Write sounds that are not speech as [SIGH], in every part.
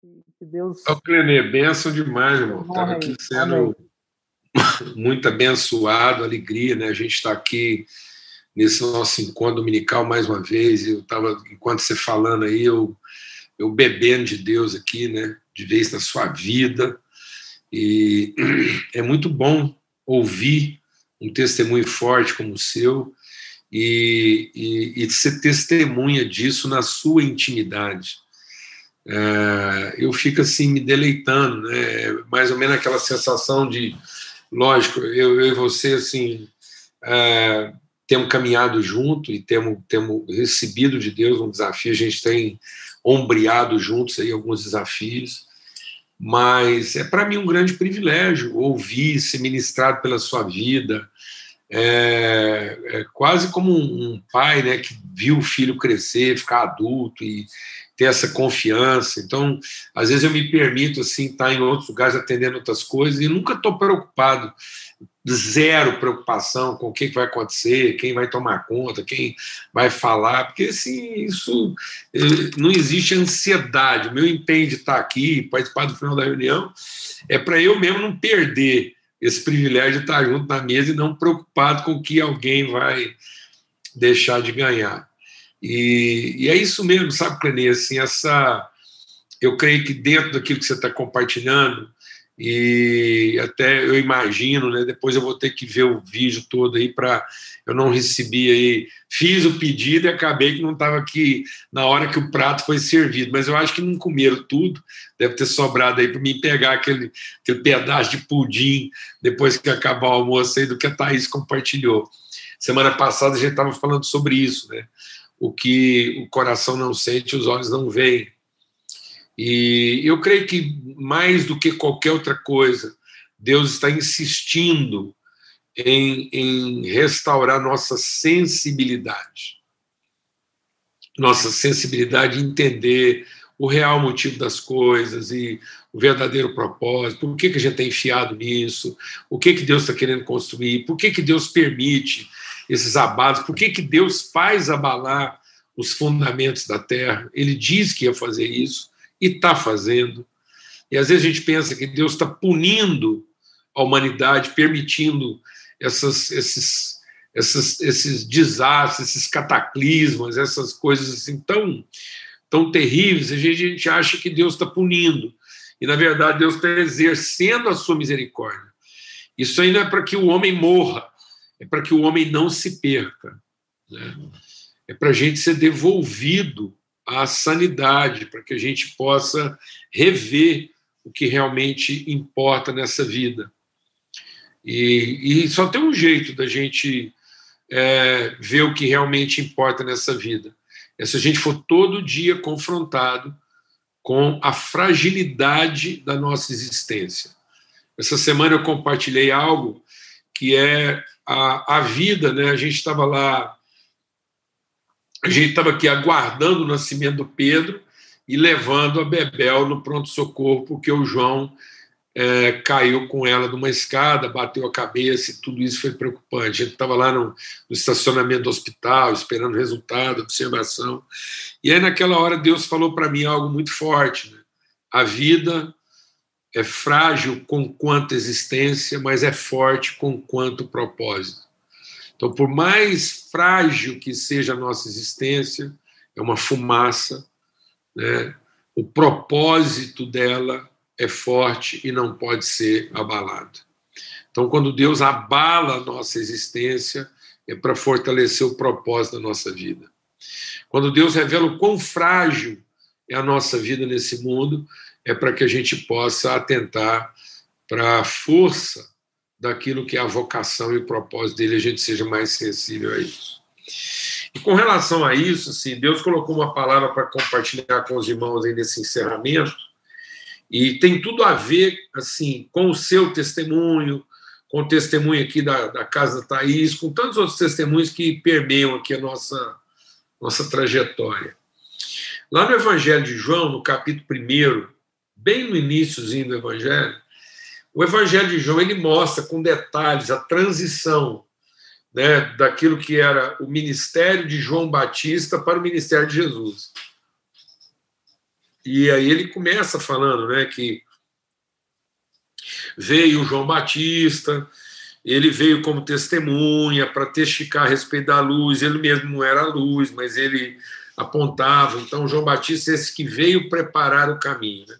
Que Deus. Ô, Clenê, benção demais, irmão. Estava aqui sendo Amém. [LAUGHS] muito abençoado, alegria, né? A gente está aqui nesse nosso encontro dominical mais uma vez. Eu estava, enquanto você falando aí, eu, eu bebendo de Deus aqui, né? De vez na sua vida. E [CLEARS THROAT] é muito bom ouvir um testemunho forte como o seu e, e, e ser testemunha disso na sua intimidade. É, eu fico assim me deleitando, né? mais ou menos aquela sensação de, lógico, eu, eu e você assim é, temos caminhado junto e temos, temos recebido de Deus um desafio, a gente tem ombreado juntos aí alguns desafios, mas é para mim um grande privilégio ouvir, ser ministrado pela sua vida, é, é quase como um, um, pai né, que viu o filho crescer, ficar adulto e ter essa confiança. Então, às vezes eu me permito assim estar em outros lugares atendendo outras coisas e nunca estou preocupado, zero preocupação com o que vai acontecer, quem vai tomar conta, quem vai falar, porque assim, isso eh, não existe ansiedade. O meu empenho de estar aqui, participar do final da reunião, é para eu mesmo não perder esse privilégio de estar junto na mesa e não preocupado com o que alguém vai deixar de ganhar. E, e é isso mesmo, sabe, Clenê? Assim, essa, eu creio que dentro daquilo que você está compartilhando, e até eu imagino, né, depois eu vou ter que ver o vídeo todo aí para eu não recebi aí, fiz o pedido e acabei que não estava aqui na hora que o prato foi servido, mas eu acho que não comeram tudo, deve ter sobrado aí para mim pegar aquele, aquele pedaço de pudim depois que acabar o almoço aí do que a Thaís compartilhou. Semana passada a gente estava falando sobre isso, né? O que o coração não sente, os olhos não veem. E eu creio que, mais do que qualquer outra coisa, Deus está insistindo em, em restaurar nossa sensibilidade. Nossa sensibilidade entender o real motivo das coisas e o verdadeiro propósito, por que, que a gente está enfiado nisso, o que, que Deus está querendo construir, por que, que Deus permite esses abalos, por que, que Deus faz abalar os fundamentos da terra. Ele diz que ia fazer isso, e está fazendo. E às vezes a gente pensa que Deus está punindo a humanidade, permitindo essas, esses, essas, esses desastres, esses cataclismas, essas coisas assim tão, tão terríveis. A gente, a gente acha que Deus está punindo. E, na verdade, Deus está exercendo a sua misericórdia. Isso não é para que o homem morra, é para que o homem não se perca. Né? É para a gente ser devolvido a sanidade, para que a gente possa rever o que realmente importa nessa vida. E, e só tem um jeito da gente é, ver o que realmente importa nessa vida. É se a gente for todo dia confrontado com a fragilidade da nossa existência. Essa semana eu compartilhei algo que é a, a vida, né? A gente estava lá a gente estava aqui aguardando o nascimento do Pedro e levando a Bebel no pronto-socorro, porque o João é, caiu com ela numa escada, bateu a cabeça e tudo isso foi preocupante. A gente estava lá no, no, estacionamento do hospital, esperando resultado, observação. E aí, naquela hora, Deus falou para mim algo muito forte. Né? A vida é frágil com quanto existência, mas é forte com quanto propósito. Então, por mais frágil que seja a nossa existência, é uma fumaça, né? o propósito dela é forte e não pode ser abalado. Então, quando Deus abala a nossa existência, é para fortalecer o propósito da nossa vida. Quando Deus revela o quão frágil é a nossa vida nesse mundo, é para que a gente possa atentar para a força daquilo que é a vocação e o propósito dele, a gente seja mais sensível a isso. E com relação a isso, assim, Deus colocou uma palavra para compartilhar com os irmãos aí nesse encerramento, e tem tudo a ver assim com o seu testemunho, com o testemunho aqui da, da Casa Thaís, com tantos outros testemunhos que permeiam aqui a nossa, nossa trajetória. Lá no Evangelho de João, no capítulo 1, bem no iníciozinho do Evangelho, o Evangelho de João ele mostra com detalhes a transição né, daquilo que era o ministério de João Batista para o ministério de Jesus. E aí ele começa falando né, que veio João Batista, ele veio como testemunha para testificar a respeito da luz, ele mesmo não era a luz, mas ele apontava. Então, João Batista é esse que veio preparar o caminho. Né?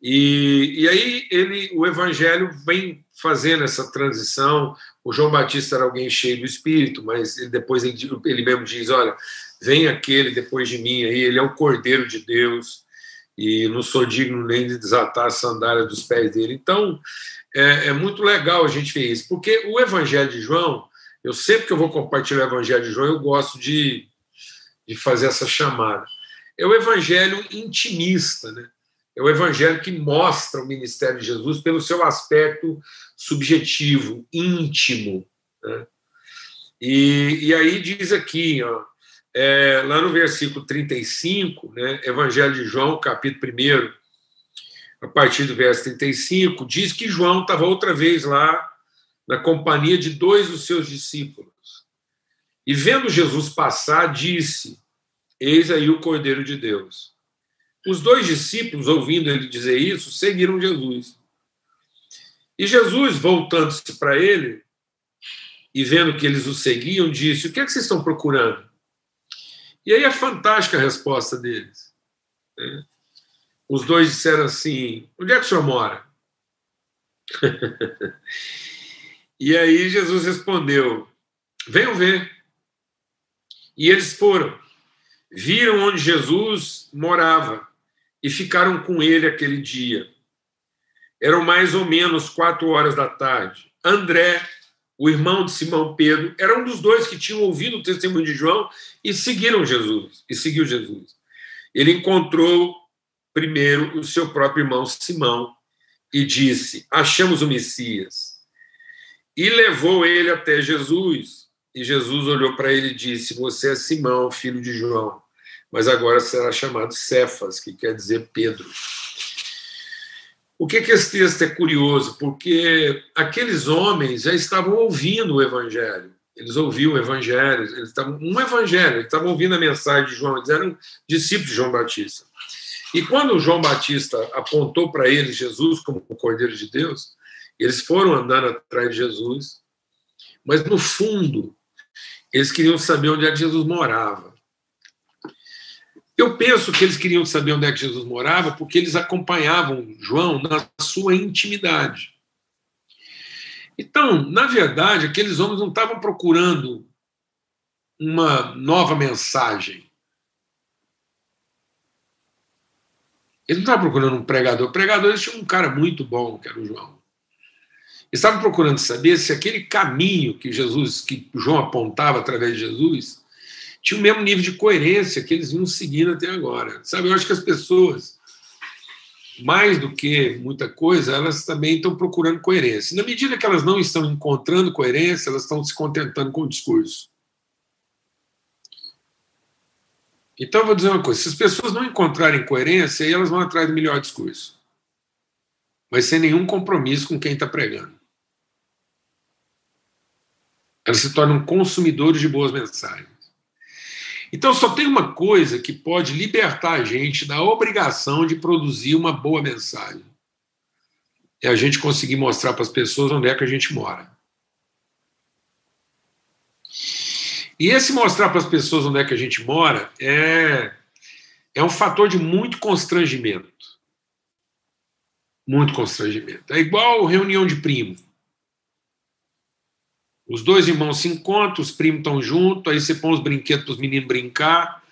E, e aí ele, o Evangelho vem fazendo essa transição. O João Batista era alguém cheio do Espírito, mas ele, depois ele, ele mesmo diz: olha, vem aquele depois de mim aí, ele é o Cordeiro de Deus e não sou digno nem de desatar a sandália dos pés dele. Então, é, é, muito legal a gente ver isso, porque o Evangelho de João, eu sempre que eu vou compartilhar o Evangelho de João, eu gosto de, de fazer essa chamada. É o Evangelho intimista, né? É o Evangelho que mostra o ministério de Jesus pelo seu aspecto subjetivo, íntimo. Né? E, e aí diz aqui, ó, é, lá no versículo 35, né, Evangelho de João, capítulo 1, a partir do verso 35, diz que João estava outra vez lá na companhia de dois dos seus discípulos. E vendo Jesus passar, disse: Eis aí o Cordeiro de Deus. Os dois discípulos, ouvindo ele dizer isso, seguiram Jesus. E Jesus, voltando-se para ele e vendo que eles o seguiam, disse: O que é que vocês estão procurando? E aí é fantástica a resposta deles. Né? Os dois disseram assim: Onde é que o senhor mora? [LAUGHS] e aí Jesus respondeu: Venham ver. E eles foram, viram onde Jesus morava e ficaram com ele aquele dia. Eram mais ou menos quatro horas da tarde. André, o irmão de Simão Pedro, era um dos dois que tinham ouvido o testemunho de João e seguiram Jesus, e seguiu Jesus. Ele encontrou primeiro o seu próprio irmão Simão e disse: Achamos o Messias. E levou ele até Jesus. E Jesus olhou para ele e disse: Você é Simão, filho de João, mas agora será chamado Cefas, que quer dizer Pedro. O que, que esse texto é curioso? Porque aqueles homens já estavam ouvindo o Evangelho. Eles ouviam o Evangelho, eles estavam um Evangelho, eles estavam ouvindo a mensagem de João, eles eram discípulos de João Batista. E quando João Batista apontou para eles Jesus como o Cordeiro de Deus, eles foram andando atrás de Jesus, mas no fundo, eles queriam saber onde é que Jesus morava. Eu penso que eles queriam saber onde é que Jesus morava porque eles acompanhavam João na sua intimidade. Então, na verdade, aqueles homens não estavam procurando uma nova mensagem. Eles não estavam procurando um pregador. O pregador eles tinham um cara muito bom, que era o João. Eles estavam procurando saber se aquele caminho que Jesus, que João apontava através de Jesus, tinha o mesmo nível de coerência que eles vinham seguindo até agora. Sabe, eu acho que as pessoas, mais do que muita coisa, elas também estão procurando coerência. Na medida que elas não estão encontrando coerência, elas estão se contentando com o discurso. Então, eu vou dizer uma coisa: se as pessoas não encontrarem coerência, aí elas vão atrás do melhor discurso. Mas sem nenhum compromisso com quem está pregando. Elas se tornam consumidores de boas mensagens. Então, só tem uma coisa que pode libertar a gente da obrigação de produzir uma boa mensagem: é a gente conseguir mostrar para as pessoas onde é que a gente mora. E esse mostrar para as pessoas onde é que a gente mora é, é um fator de muito constrangimento. Muito constrangimento. É igual reunião de primo. Os dois irmãos se encontram, os primos estão juntos, aí você põe os brinquedos para os meninos brincar,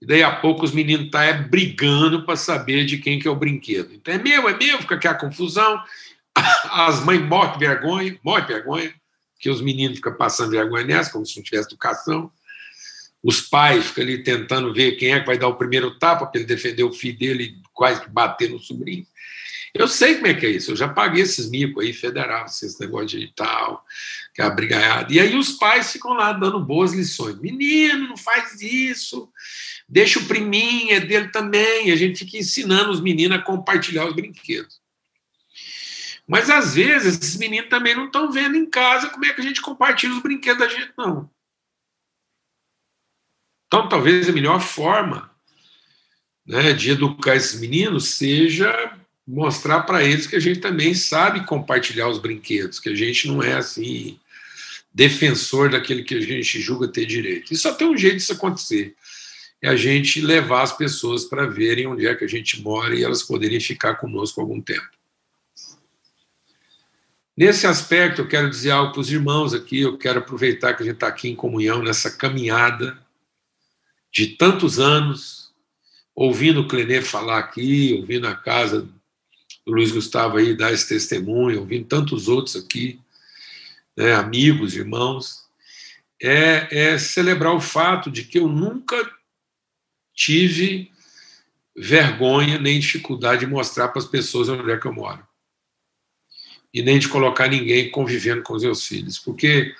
e daí a pouco os meninos estão tá, é, brigando para saber de quem que é o brinquedo. Então é meu, é meu, fica aquela confusão, [LAUGHS] as mães morrem de vergonha, morrem de vergonha, que os meninos ficam passando vergonha nessa, como se não tivesse educação. Os pais ficam ali tentando ver quem é que vai dar o primeiro tapa para ele defender o filho dele quase que bater no sobrinho. Eu sei como é que é isso, eu já paguei esses micos aí, federal, esse negócio de tal, que é a brigaiada. E aí os pais ficam lá dando boas lições. Menino, não faz isso, deixa o priminho, é dele também. E a gente fica ensinando os meninos a compartilhar os brinquedos. Mas às vezes esses meninos também não estão vendo em casa como é que a gente compartilha os brinquedos da gente, não. Então talvez a melhor forma né, de educar esses meninos seja mostrar para eles que a gente também sabe compartilhar os brinquedos, que a gente não é assim defensor daquele que a gente julga ter direito. E só tem um jeito disso acontecer. É a gente levar as pessoas para verem onde é que a gente mora e elas poderem ficar conosco algum tempo. Nesse aspecto, eu quero dizer algo para os irmãos aqui, eu quero aproveitar que a gente está aqui em comunhão, nessa caminhada de tantos anos, ouvindo o Clenê falar aqui, ouvindo a casa do Luiz Gustavo aí dar esse testemunho, ouvindo tantos outros aqui, né, amigos, irmãos, é, é celebrar o fato de que eu nunca tive vergonha nem dificuldade de mostrar para as pessoas onde é que eu moro. E nem de colocar ninguém convivendo com os meus filhos. Porque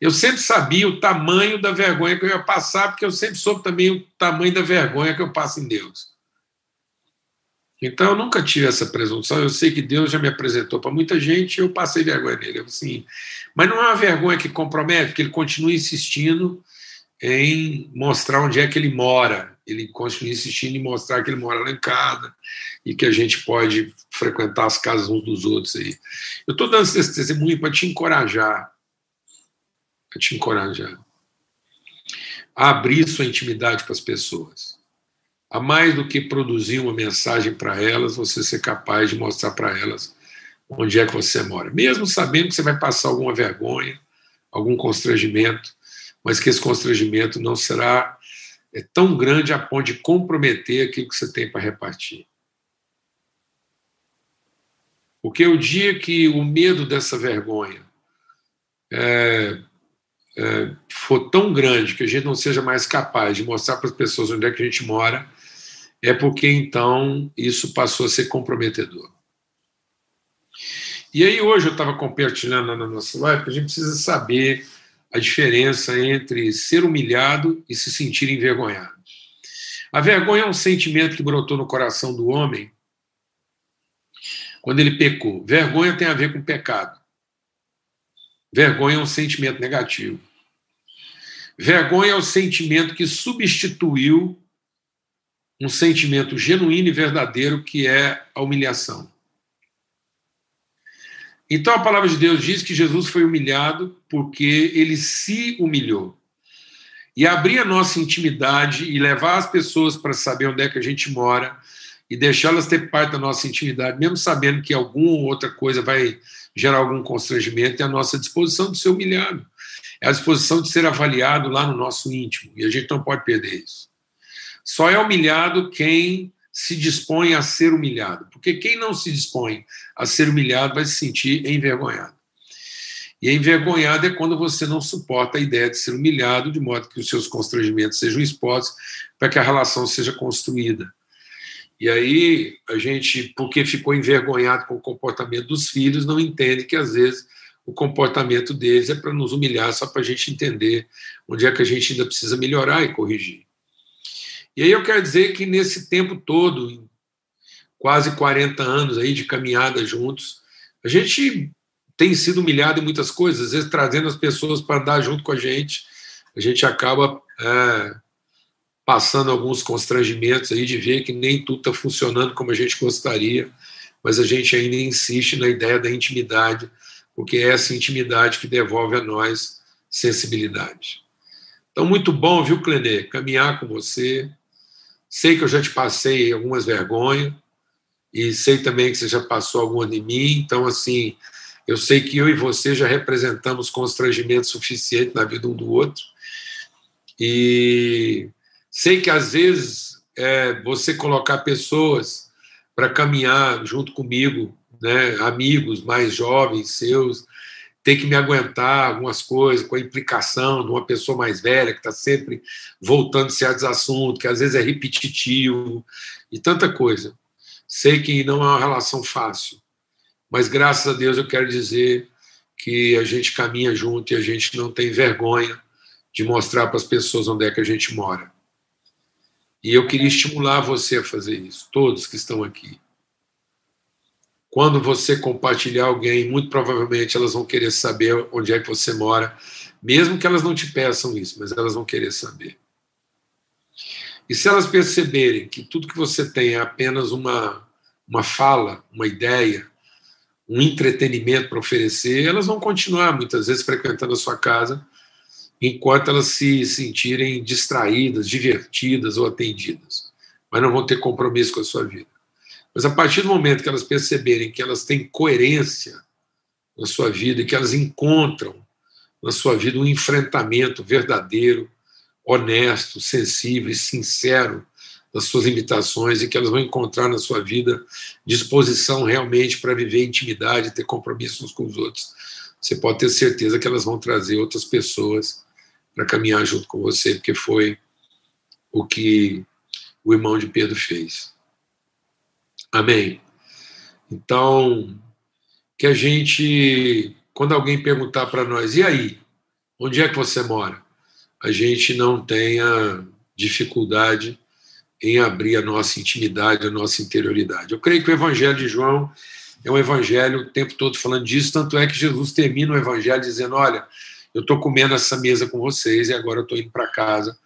eu sempre sabia o tamanho da vergonha que eu ia passar, porque eu sempre soube também o tamanho da vergonha que eu passo em Deus. Então eu nunca tive essa presunção. Eu sei que Deus já me apresentou para muita gente e eu passei vergonha nele. Assim, mas não é uma vergonha que compromete, porque ele continua insistindo em mostrar onde é que ele mora. Ele continua insistindo em mostrar que ele mora lá em casa e que a gente pode frequentar as casas uns dos outros aí. Eu estou dando esse testemunho para te encorajar, para te encorajar a abrir sua intimidade para as pessoas a mais do que produzir uma mensagem para elas, você ser capaz de mostrar para elas onde é que você mora. Mesmo sabendo que você vai passar alguma vergonha, algum constrangimento, mas que esse constrangimento não será é, tão grande a ponto de comprometer aquilo que você tem para repartir. Porque o dia que o medo dessa vergonha é, é, for tão grande que a gente não seja mais capaz de mostrar para as pessoas onde é que a gente mora, é porque então isso passou a ser comprometedor. E aí hoje eu estava compartilhando na nossa live que a gente precisa saber a diferença entre ser humilhado e se sentir envergonhado. A vergonha é um sentimento que brotou no coração do homem quando ele pecou. Vergonha tem a ver com pecado. Vergonha é um sentimento negativo. Vergonha é o sentimento que substituiu um sentimento genuíno e verdadeiro que é a humilhação. Então a palavra de Deus diz que Jesus foi humilhado porque ele se humilhou. E abrir a nossa intimidade e levar as pessoas para saber onde é que a gente mora e deixá-las ter parte da nossa intimidade, mesmo sabendo que alguma outra coisa vai gerar algum constrangimento, é a nossa disposição de ser humilhado. É a disposição de ser avaliado lá no nosso íntimo. E a gente não pode perder isso. Só é humilhado quem se dispõe a ser humilhado, porque quem não se dispõe a ser humilhado vai se sentir envergonhado. E envergonhado é quando você não suporta a ideia de ser humilhado, de modo que os seus constrangimentos sejam expostos para que a relação seja construída. E aí a gente, porque ficou envergonhado com o comportamento dos filhos, não entende que às vezes o comportamento deles é para nos humilhar, só para a gente entender onde é que a gente ainda precisa melhorar e corrigir. E aí eu quero dizer que nesse tempo todo, quase 40 anos aí de caminhada juntos, a gente tem sido humilhado em muitas coisas, às vezes trazendo as pessoas para andar junto com a gente, a gente acaba é, passando alguns constrangimentos aí de ver que nem tudo está funcionando como a gente gostaria, mas a gente ainda insiste na ideia da intimidade, porque é essa intimidade que devolve a nós sensibilidade. Então, muito bom, viu, Clenê, caminhar com você, Sei que eu já te passei algumas vergonhas e sei também que você já passou alguma de mim. Então, assim, eu sei que eu e você já representamos constrangimento suficiente na vida um do outro. E sei que às vezes é, você colocar pessoas para caminhar junto comigo, né, amigos mais jovens seus, ter que me aguentar algumas coisas com a implicação de uma pessoa mais velha que está sempre voltando certos assuntos, que às vezes é repetitivo e tanta coisa. Sei que não é uma relação fácil, mas graças a Deus eu quero dizer que a gente caminha junto e a gente não tem vergonha de mostrar para as pessoas onde é que a gente mora. E eu queria estimular você a fazer isso, todos que estão aqui. Quando você compartilhar alguém, muito provavelmente elas vão querer saber onde é que você mora, mesmo que elas não te peçam isso, mas elas vão querer saber. E se elas perceberem que tudo que você tem é apenas uma, uma fala, uma ideia, um entretenimento para oferecer, elas vão continuar muitas vezes frequentando a sua casa enquanto elas se sentirem distraídas, divertidas ou atendidas, mas não vão ter compromisso com a sua vida. Mas a partir do momento que elas perceberem que elas têm coerência na sua vida e que elas encontram na sua vida um enfrentamento verdadeiro, honesto, sensível e sincero das suas limitações e que elas vão encontrar na sua vida disposição realmente para viver intimidade, ter compromissos com os outros. Você pode ter certeza que elas vão trazer outras pessoas para caminhar junto com você, porque foi o que o irmão de Pedro fez. Amém. Então, que a gente, quando alguém perguntar para nós, e aí, onde é que você mora? A gente não tenha dificuldade em abrir a nossa intimidade, a nossa interioridade. Eu creio que o Evangelho de João é um evangelho o tempo todo falando disso, tanto é que Jesus termina o evangelho dizendo: Olha, eu estou comendo essa mesa com vocês e agora eu estou indo para casa,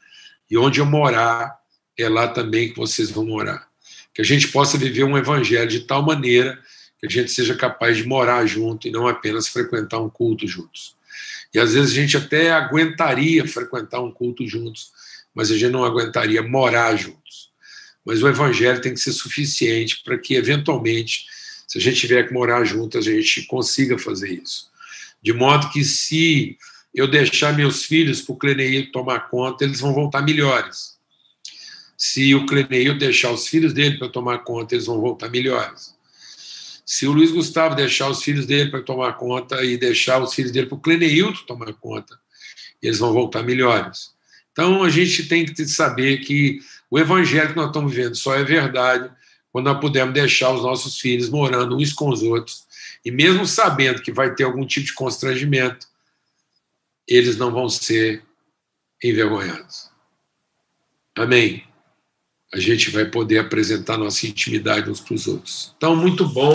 e onde eu morar, é lá também que vocês vão morar. Que a gente possa viver um evangelho de tal maneira que a gente seja capaz de morar junto e não apenas frequentar um culto juntos. E às vezes a gente até aguentaria frequentar um culto juntos, mas a gente não aguentaria morar juntos. Mas o evangelho tem que ser suficiente para que, eventualmente, se a gente tiver que morar junto, a gente consiga fazer isso. De modo que, se eu deixar meus filhos para o Cleneil tomar conta, eles vão voltar melhores. Se o Cleneil deixar os filhos dele para tomar conta, eles vão voltar melhores. Se o Luiz Gustavo deixar os filhos dele para tomar conta e deixar os filhos dele para o Cleneilton tomar conta, eles vão voltar melhores. Então a gente tem que saber que o evangelho que nós estamos vivendo só é verdade quando nós pudermos deixar os nossos filhos morando uns com os outros. E mesmo sabendo que vai ter algum tipo de constrangimento, eles não vão ser envergonhados. Amém? A gente vai poder apresentar nossa intimidade uns para os outros. Então, muito bom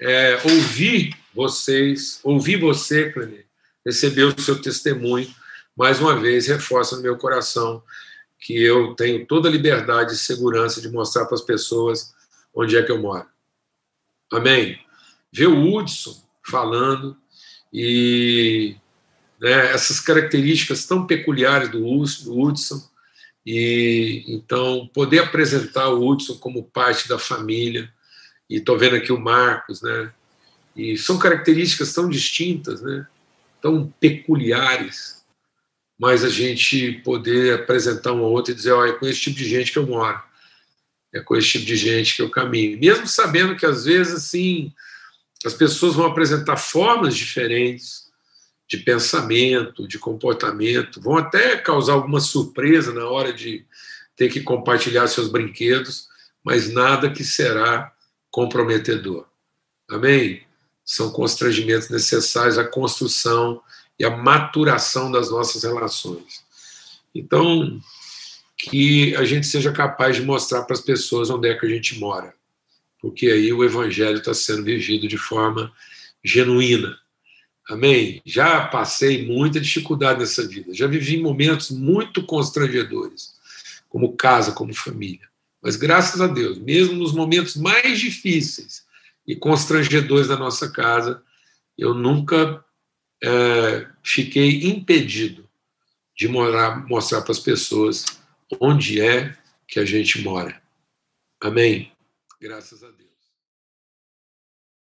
é, ouvir vocês, ouvir você, Clené, receber o seu testemunho. Mais uma vez, reforça no meu coração que eu tenho toda a liberdade e segurança de mostrar para as pessoas onde é que eu moro. Amém? Ver o Hudson falando e né, essas características tão peculiares do Hudson, e então poder apresentar o Hudson como parte da família, e estou vendo aqui o Marcos, né? E são características tão distintas, né? Tão peculiares, mas a gente poder apresentar um ao outro e dizer, olha, é com esse tipo de gente que eu moro, é com esse tipo de gente que eu caminho, mesmo sabendo que às vezes assim as pessoas vão apresentar formas diferentes de pensamento, de comportamento, vão até causar alguma surpresa na hora de ter que compartilhar seus brinquedos, mas nada que será comprometedor. Amém? São constrangimentos necessários à construção e à maturação das nossas relações. Então, que a gente seja capaz de mostrar para as pessoas onde é que a gente mora, porque aí o evangelho está sendo vivido de forma genuína Amém? Já passei muita dificuldade nessa vida, já vivi momentos muito constrangedores, como casa, como família. Mas graças a Deus, mesmo nos momentos mais difíceis e constrangedores da nossa casa, eu nunca é, fiquei impedido de morar, mostrar para as pessoas onde é que a gente mora. Amém? Graças a Deus.